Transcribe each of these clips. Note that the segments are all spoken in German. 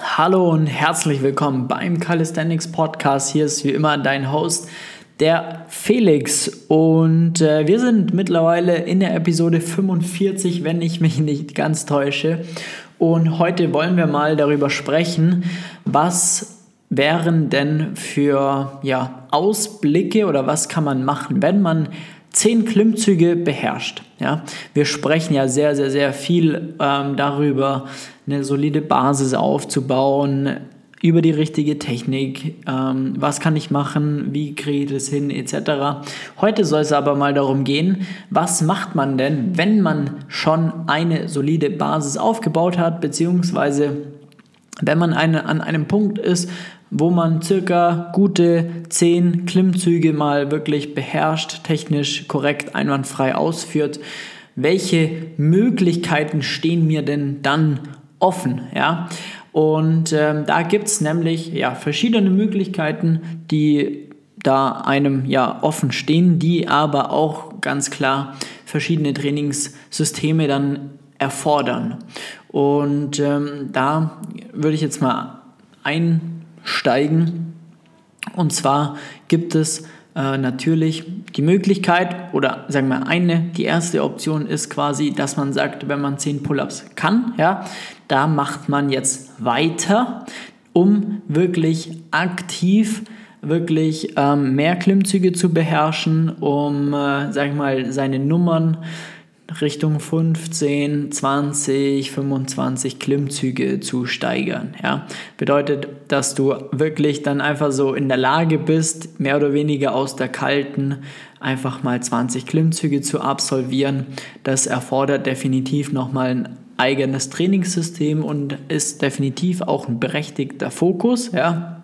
Hallo und herzlich willkommen beim Calisthenics Podcast. Hier ist wie immer dein Host, der Felix. Und äh, wir sind mittlerweile in der Episode 45, wenn ich mich nicht ganz täusche. Und heute wollen wir mal darüber sprechen, was wären denn für ja, Ausblicke oder was kann man machen, wenn man zehn Klimmzüge beherrscht. Ja, wir sprechen ja sehr, sehr, sehr viel ähm, darüber, eine solide Basis aufzubauen, über die richtige Technik, ähm, was kann ich machen, wie kriege ich das hin, etc. Heute soll es aber mal darum gehen, was macht man denn, wenn man schon eine solide Basis aufgebaut hat, beziehungsweise wenn man eine, an einem Punkt ist, wo man circa gute 10 Klimmzüge mal wirklich beherrscht, technisch korrekt, einwandfrei ausführt, welche Möglichkeiten stehen mir denn dann offen? Ja? Und ähm, da gibt es nämlich ja, verschiedene Möglichkeiten, die da einem ja offen stehen, die aber auch ganz klar verschiedene Trainingssysteme dann erfordern. Und ähm, da würde ich jetzt mal ein steigen. Und zwar gibt es äh, natürlich die Möglichkeit oder sagen wir eine, die erste Option ist quasi, dass man sagt, wenn man 10 Pull-ups kann, ja, da macht man jetzt weiter, um wirklich aktiv wirklich ähm, mehr Klimmzüge zu beherrschen, um, äh, sag ich mal, seine Nummern Richtung 15, 20, 25 Klimmzüge zu steigern. Ja? Bedeutet, dass du wirklich dann einfach so in der Lage bist, mehr oder weniger aus der kalten einfach mal 20 Klimmzüge zu absolvieren. Das erfordert definitiv nochmal ein eigenes Trainingssystem und ist definitiv auch ein berechtigter Fokus. Ja?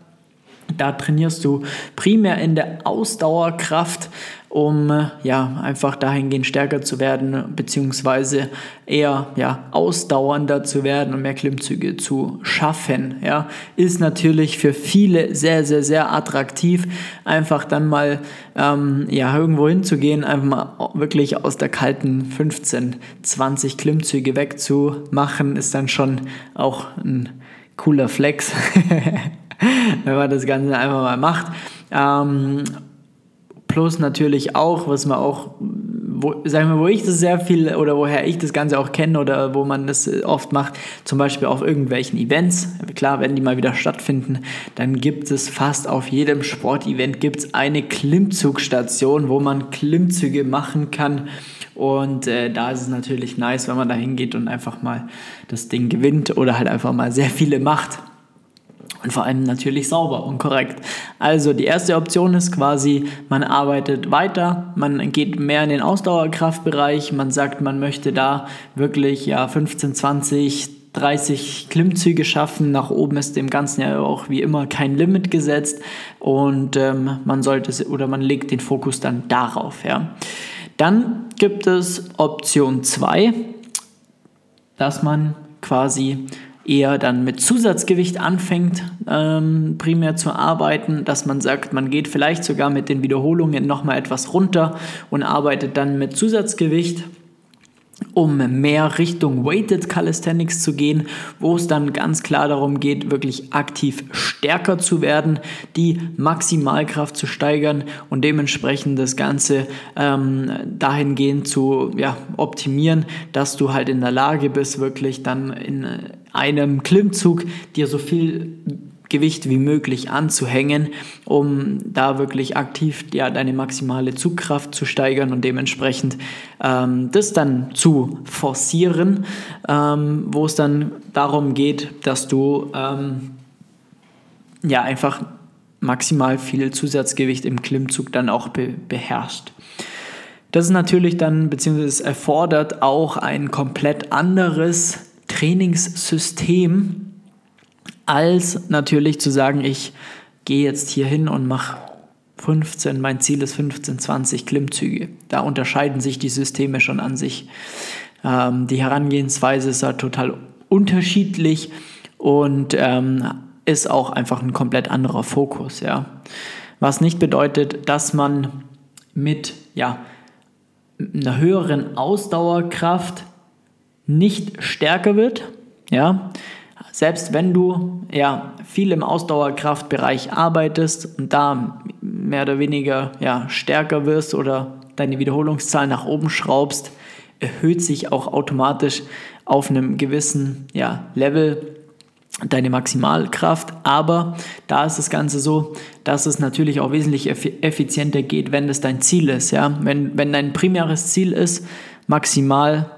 Da trainierst du primär in der Ausdauerkraft, um ja einfach dahingehend stärker zu werden, beziehungsweise eher ja ausdauernder zu werden und mehr Klimmzüge zu schaffen. Ja, ist natürlich für viele sehr, sehr, sehr attraktiv, einfach dann mal ähm, ja irgendwo hinzugehen, einfach mal wirklich aus der kalten 15, 20 Klimmzüge wegzumachen, ist dann schon auch ein cooler Flex. wenn man das Ganze einfach mal macht. Ähm, plus natürlich auch, was man auch, wo, sagen wir, wo ich das sehr viel oder woher ich das Ganze auch kenne oder wo man das oft macht, zum Beispiel auf irgendwelchen Events. Klar, wenn die mal wieder stattfinden, dann gibt es fast auf jedem Sportevent gibt eine Klimmzugstation, wo man Klimmzüge machen kann. Und äh, da ist es natürlich nice, wenn man da hingeht und einfach mal das Ding gewinnt oder halt einfach mal sehr viele macht. Und vor allem natürlich sauber und korrekt. Also die erste Option ist quasi, man arbeitet weiter, man geht mehr in den Ausdauerkraftbereich, man sagt, man möchte da wirklich ja 15, 20, 30 Klimmzüge schaffen. Nach oben ist dem Ganzen ja auch wie immer kein Limit gesetzt und ähm, man sollte oder man legt den Fokus dann darauf. Ja. Dann gibt es Option 2, dass man quasi eher dann mit Zusatzgewicht anfängt, ähm, primär zu arbeiten, dass man sagt, man geht vielleicht sogar mit den Wiederholungen nochmal etwas runter und arbeitet dann mit Zusatzgewicht um mehr Richtung Weighted Calisthenics zu gehen, wo es dann ganz klar darum geht, wirklich aktiv stärker zu werden, die Maximalkraft zu steigern und dementsprechend das Ganze ähm, dahingehend zu ja, optimieren, dass du halt in der Lage bist, wirklich dann in einem Klimmzug dir so viel Gewicht wie möglich anzuhängen, um da wirklich aktiv ja, deine maximale Zugkraft zu steigern und dementsprechend ähm, das dann zu forcieren, ähm, wo es dann darum geht, dass du ähm, ja einfach maximal viel Zusatzgewicht im Klimmzug dann auch be beherrschst. Das ist natürlich dann, beziehungsweise es erfordert auch ein komplett anderes Trainingssystem, als natürlich zu sagen, ich gehe jetzt hier hin und mache 15, mein Ziel ist 15, 20 Klimmzüge. Da unterscheiden sich die Systeme schon an sich. Ähm, die Herangehensweise ist halt total unterschiedlich und ähm, ist auch einfach ein komplett anderer Fokus. Ja. Was nicht bedeutet, dass man mit ja, einer höheren Ausdauerkraft nicht stärker wird. Ja, selbst wenn du ja viel im Ausdauerkraftbereich arbeitest und da mehr oder weniger ja, stärker wirst oder deine Wiederholungszahl nach oben schraubst, erhöht sich auch automatisch auf einem gewissen ja, Level deine Maximalkraft. Aber da ist das Ganze so, dass es natürlich auch wesentlich effizienter geht, wenn das dein Ziel ist. Ja? Wenn, wenn dein primäres Ziel ist, maximal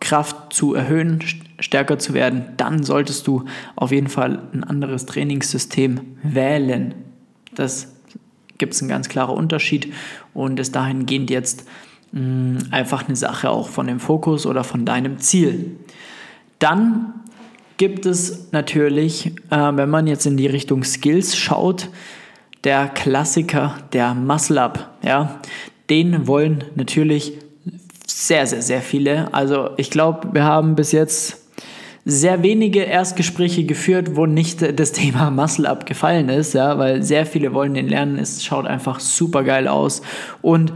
Kraft zu erhöhen, stärker zu werden, dann solltest du auf jeden Fall ein anderes Trainingssystem wählen. Das gibt es einen ganz klaren Unterschied und ist dahingehend jetzt mh, mm, einfach eine Sache auch von dem Fokus oder von deinem Ziel. Dann gibt es natürlich, äh, wenn man jetzt in die Richtung Skills schaut, der Klassiker, der Muscle-Up. Ja? Den wollen natürlich sehr, sehr, sehr viele. Also ich glaube, wir haben bis jetzt sehr wenige Erstgespräche geführt, wo nicht das Thema Muscle Up gefallen ist, ja, weil sehr viele wollen den lernen. Es schaut einfach super geil aus und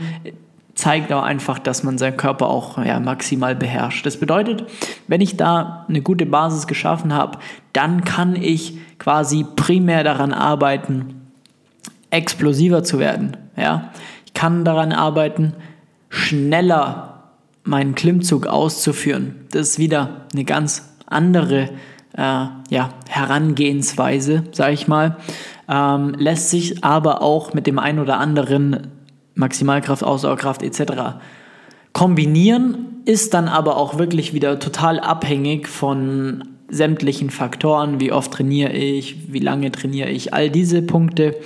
zeigt auch einfach, dass man seinen Körper auch ja, maximal beherrscht. Das bedeutet, wenn ich da eine gute Basis geschaffen habe, dann kann ich quasi primär daran arbeiten, explosiver zu werden. Ja? Ich kann daran arbeiten, schneller meinen Klimmzug auszuführen. Das ist wieder eine ganz andere äh, ja, Herangehensweise, sage ich mal. Ähm, lässt sich aber auch mit dem einen oder anderen Maximalkraft, Ausdauerkraft etc. kombinieren, ist dann aber auch wirklich wieder total abhängig von sämtlichen Faktoren, wie oft trainiere ich, wie lange trainiere ich, all diese Punkte.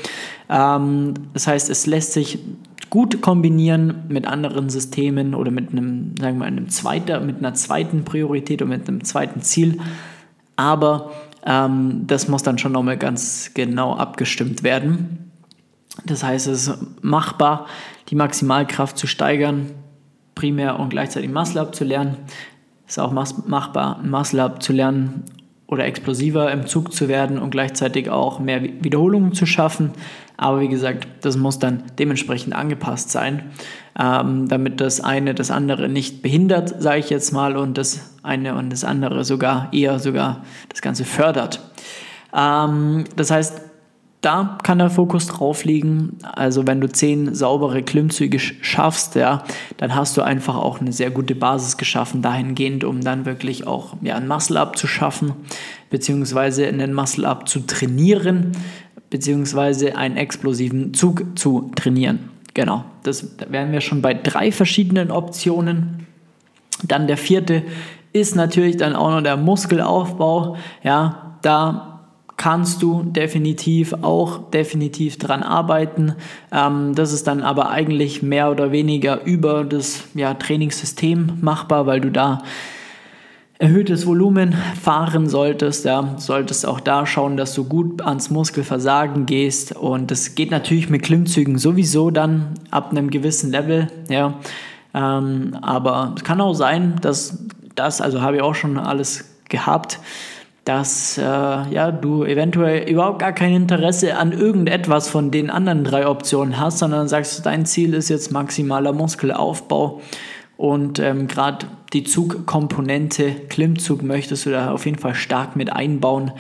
Ähm, das heißt, es lässt sich gut kombinieren mit anderen Systemen oder mit einem, sagen wir, einem zweiter, mit einer zweiten Priorität oder mit einem zweiten Ziel. Aber ähm, das muss dann schon nochmal ganz genau abgestimmt werden. Das heißt, es ist machbar, die Maximalkraft zu steigern, primär und gleichzeitig Muscle Up zu lernen. Es ist auch machbar, Muscle Up zu lernen oder explosiver im Zug zu werden und gleichzeitig auch mehr Wiederholungen zu schaffen. Aber wie gesagt, das muss dann dementsprechend angepasst sein, ähm, damit das eine das andere nicht behindert, sage ich jetzt mal, und das eine und das andere sogar eher sogar das Ganze fördert. Ähm, das heißt, da kann der Fokus drauf liegen. Also wenn du zehn saubere Klimmzüge schaffst, ja, dann hast du einfach auch eine sehr gute Basis geschaffen dahingehend, um dann wirklich auch ja, ein Muscle-Up zu schaffen, beziehungsweise einen Muscle-Up zu trainieren, beziehungsweise einen explosiven Zug zu trainieren. Genau, das da wären wir schon bei drei verschiedenen Optionen. Dann der vierte ist natürlich dann auch noch der Muskelaufbau. Ja, da kannst du definitiv auch definitiv dran arbeiten. Ähm, das ist dann aber eigentlich mehr oder weniger über das ja, Trainingssystem machbar, weil du da erhöhtes Volumen fahren solltest. Ja, solltest auch da schauen, dass du gut ans Muskelversagen gehst. Und das geht natürlich mit Klimmzügen sowieso dann ab einem gewissen Level. Ja, ähm, aber es kann auch sein, dass das, also habe ich auch schon alles gehabt, dass äh, ja, du eventuell überhaupt gar kein Interesse an irgendetwas von den anderen drei Optionen hast, sondern sagst, dein Ziel ist jetzt maximaler Muskelaufbau und ähm, gerade die Zugkomponente Klimmzug möchtest du da auf jeden Fall stark mit einbauen,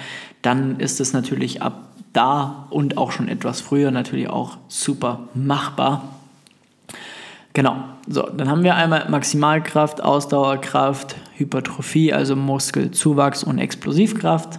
dann ist es natürlich ab da und auch schon etwas früher natürlich auch super machbar. Genau, so, dann haben wir einmal Maximalkraft, Ausdauerkraft, Hypertrophie, also Muskelzuwachs und Explosivkraft.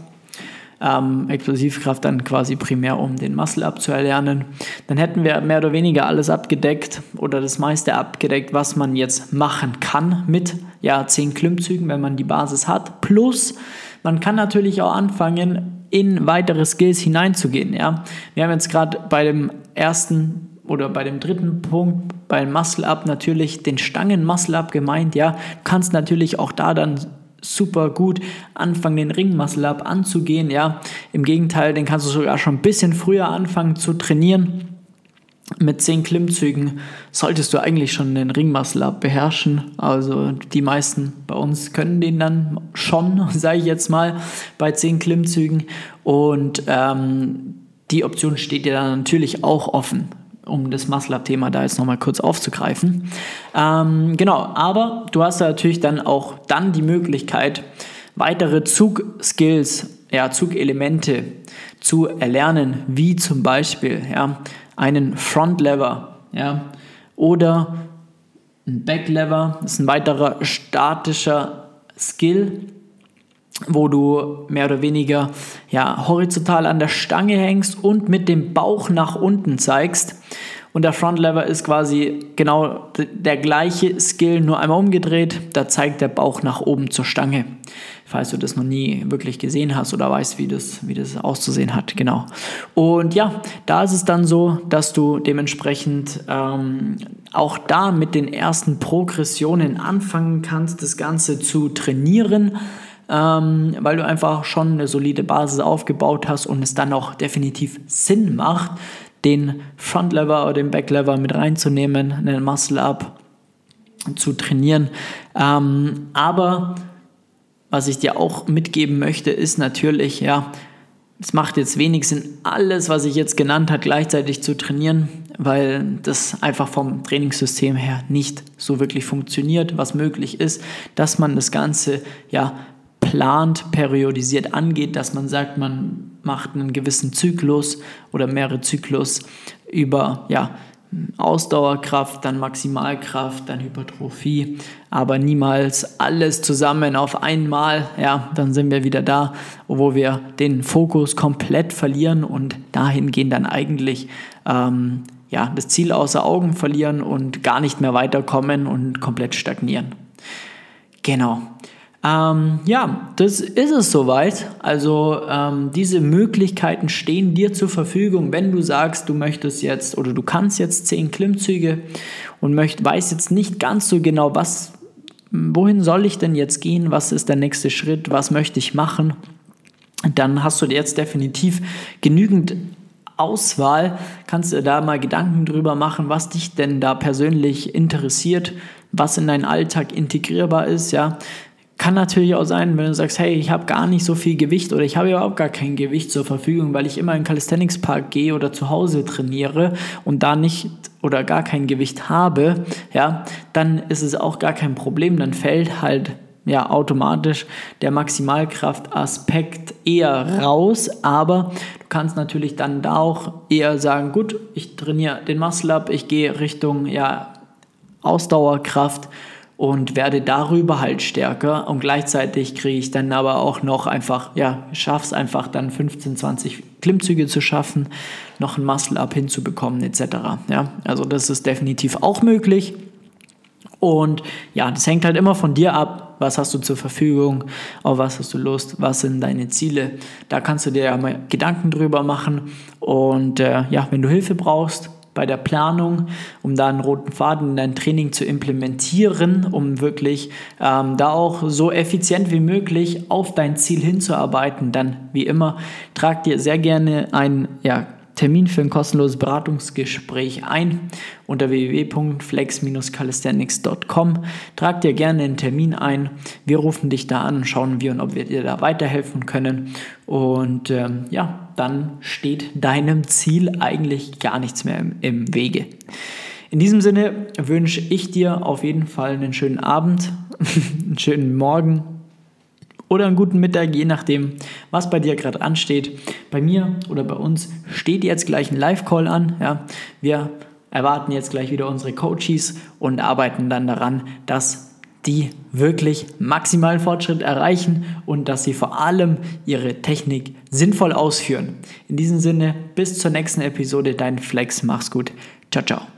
Ähm, Explosivkraft dann quasi primär, um den Muscle abzuerlernen. Dann hätten wir mehr oder weniger alles abgedeckt oder das meiste abgedeckt, was man jetzt machen kann mit ja, 10 Klimmzügen, wenn man die Basis hat. Plus, man kann natürlich auch anfangen, in weitere Skills hineinzugehen. Ja? Wir haben jetzt gerade bei dem ersten oder bei dem dritten Punkt beim Muscle Up natürlich den Stangen Muscle Up gemeint, ja, du kannst natürlich auch da dann super gut anfangen, den Ring Muscle Up anzugehen, ja. Im Gegenteil, den kannst du sogar schon ein bisschen früher anfangen zu trainieren. Mit 10 Klimmzügen solltest du eigentlich schon den Ring Muscle Up beherrschen. Also die meisten bei uns können den dann schon, sage ich jetzt mal, bei 10 Klimmzügen. Und ähm, die Option steht dir dann natürlich auch offen um das Muscle-Up-Thema da jetzt nochmal kurz aufzugreifen. Ähm, genau, aber du hast da natürlich dann auch dann die Möglichkeit, weitere Zug-Skills ja, Zugelemente zu erlernen, wie zum Beispiel ja, einen Frontlever ja, oder ein Backlever. Das ist ein weiterer statischer Skill, wo du mehr oder weniger ja, horizontal an der Stange hängst und mit dem Bauch nach unten zeigst. Und der Front Lever ist quasi genau der gleiche Skill, nur einmal umgedreht. Da zeigt der Bauch nach oben zur Stange. Falls du das noch nie wirklich gesehen hast oder weißt, wie das, wie das auszusehen hat. Genau. Und ja, da ist es dann so, dass du dementsprechend ähm, auch da mit den ersten Progressionen anfangen kannst, das Ganze zu trainieren ähm, weil du einfach schon eine solide Basis aufgebaut hast und es dann auch definitiv Sinn macht, den Front Lever oder den Back Lever mit reinzunehmen, einen Muscle Up zu trainieren. Ähm, aber was ich dir auch mitgeben möchte, ist natürlich, ja, es macht jetzt wenig Sinn, alles, was ich jetzt genannt habe, gleichzeitig zu trainieren, weil das einfach vom Trainingssystem her nicht so wirklich funktioniert. Was möglich ist, dass man das Ganze ja plant, periodisiert angeht, dass man sagt, man macht einen gewissen Zyklus oder mehrere Zyklus über ja, Ausdauerkraft, dann Maximalkraft, dann Hypertrophie, aber niemals alles zusammen auf einmal. Ja, dann sind wir wieder da, wo wir den Fokus komplett verlieren und dahingehend dann eigentlich ähm, ja, das Ziel außer Augen verlieren und gar nicht mehr weiterkommen und komplett stagnieren. Genau. Ähm, ja, das ist es soweit. Also ähm, diese Möglichkeiten stehen dir zur Verfügung, wenn du sagst, du möchtest jetzt oder du kannst jetzt zehn Klimmzüge und möcht, weißt jetzt nicht ganz so genau, was, wohin soll ich denn jetzt gehen, was ist der nächste Schritt, was möchte ich machen. Dann hast du jetzt definitiv genügend Auswahl, kannst du da mal Gedanken drüber machen, was dich denn da persönlich interessiert, was in deinen Alltag integrierbar ist, ja. Kann natürlich auch sein, wenn du sagst, hey, ich habe gar nicht so viel Gewicht oder ich habe überhaupt gar kein Gewicht zur Verfügung, weil ich immer in den Calisthenics Park gehe oder zu Hause trainiere und da nicht oder gar kein Gewicht habe, ja, dann ist es auch gar kein Problem, dann fällt halt ja automatisch der Maximalkraftaspekt eher raus, aber du kannst natürlich dann da auch eher sagen, gut, ich trainiere den Muscle Up, ich gehe Richtung ja Ausdauerkraft und werde darüber halt stärker. Und gleichzeitig kriege ich dann aber auch noch einfach, ja, schaffe es einfach dann 15, 20 Klimmzüge zu schaffen, noch ein Muscle-Up hinzubekommen etc. Ja, also das ist definitiv auch möglich. Und ja, das hängt halt immer von dir ab, was hast du zur Verfügung, auf was hast du Lust, was sind deine Ziele. Da kannst du dir ja mal Gedanken drüber machen. Und äh, ja, wenn du Hilfe brauchst, bei der Planung, um da einen roten Faden in dein Training zu implementieren, um wirklich ähm, da auch so effizient wie möglich auf dein Ziel hinzuarbeiten, dann wie immer, trag dir sehr gerne ein ja, Termin für ein kostenloses Beratungsgespräch ein unter www.flex-calisthenics.com. Trag dir gerne einen Termin ein. Wir rufen dich da an schauen wir, ob wir dir da weiterhelfen können. Und ähm, ja, dann steht deinem Ziel eigentlich gar nichts mehr im, im Wege. In diesem Sinne wünsche ich dir auf jeden Fall einen schönen Abend, einen schönen Morgen oder einen guten Mittag, je nachdem, was bei dir gerade ansteht. Bei mir oder bei uns steht jetzt gleich ein Live-Call an. Ja. Wir erwarten jetzt gleich wieder unsere Coaches und arbeiten dann daran, dass die wirklich maximalen Fortschritt erreichen und dass sie vor allem ihre Technik sinnvoll ausführen. In diesem Sinne, bis zur nächsten Episode, dein Flex, mach's gut. Ciao, ciao.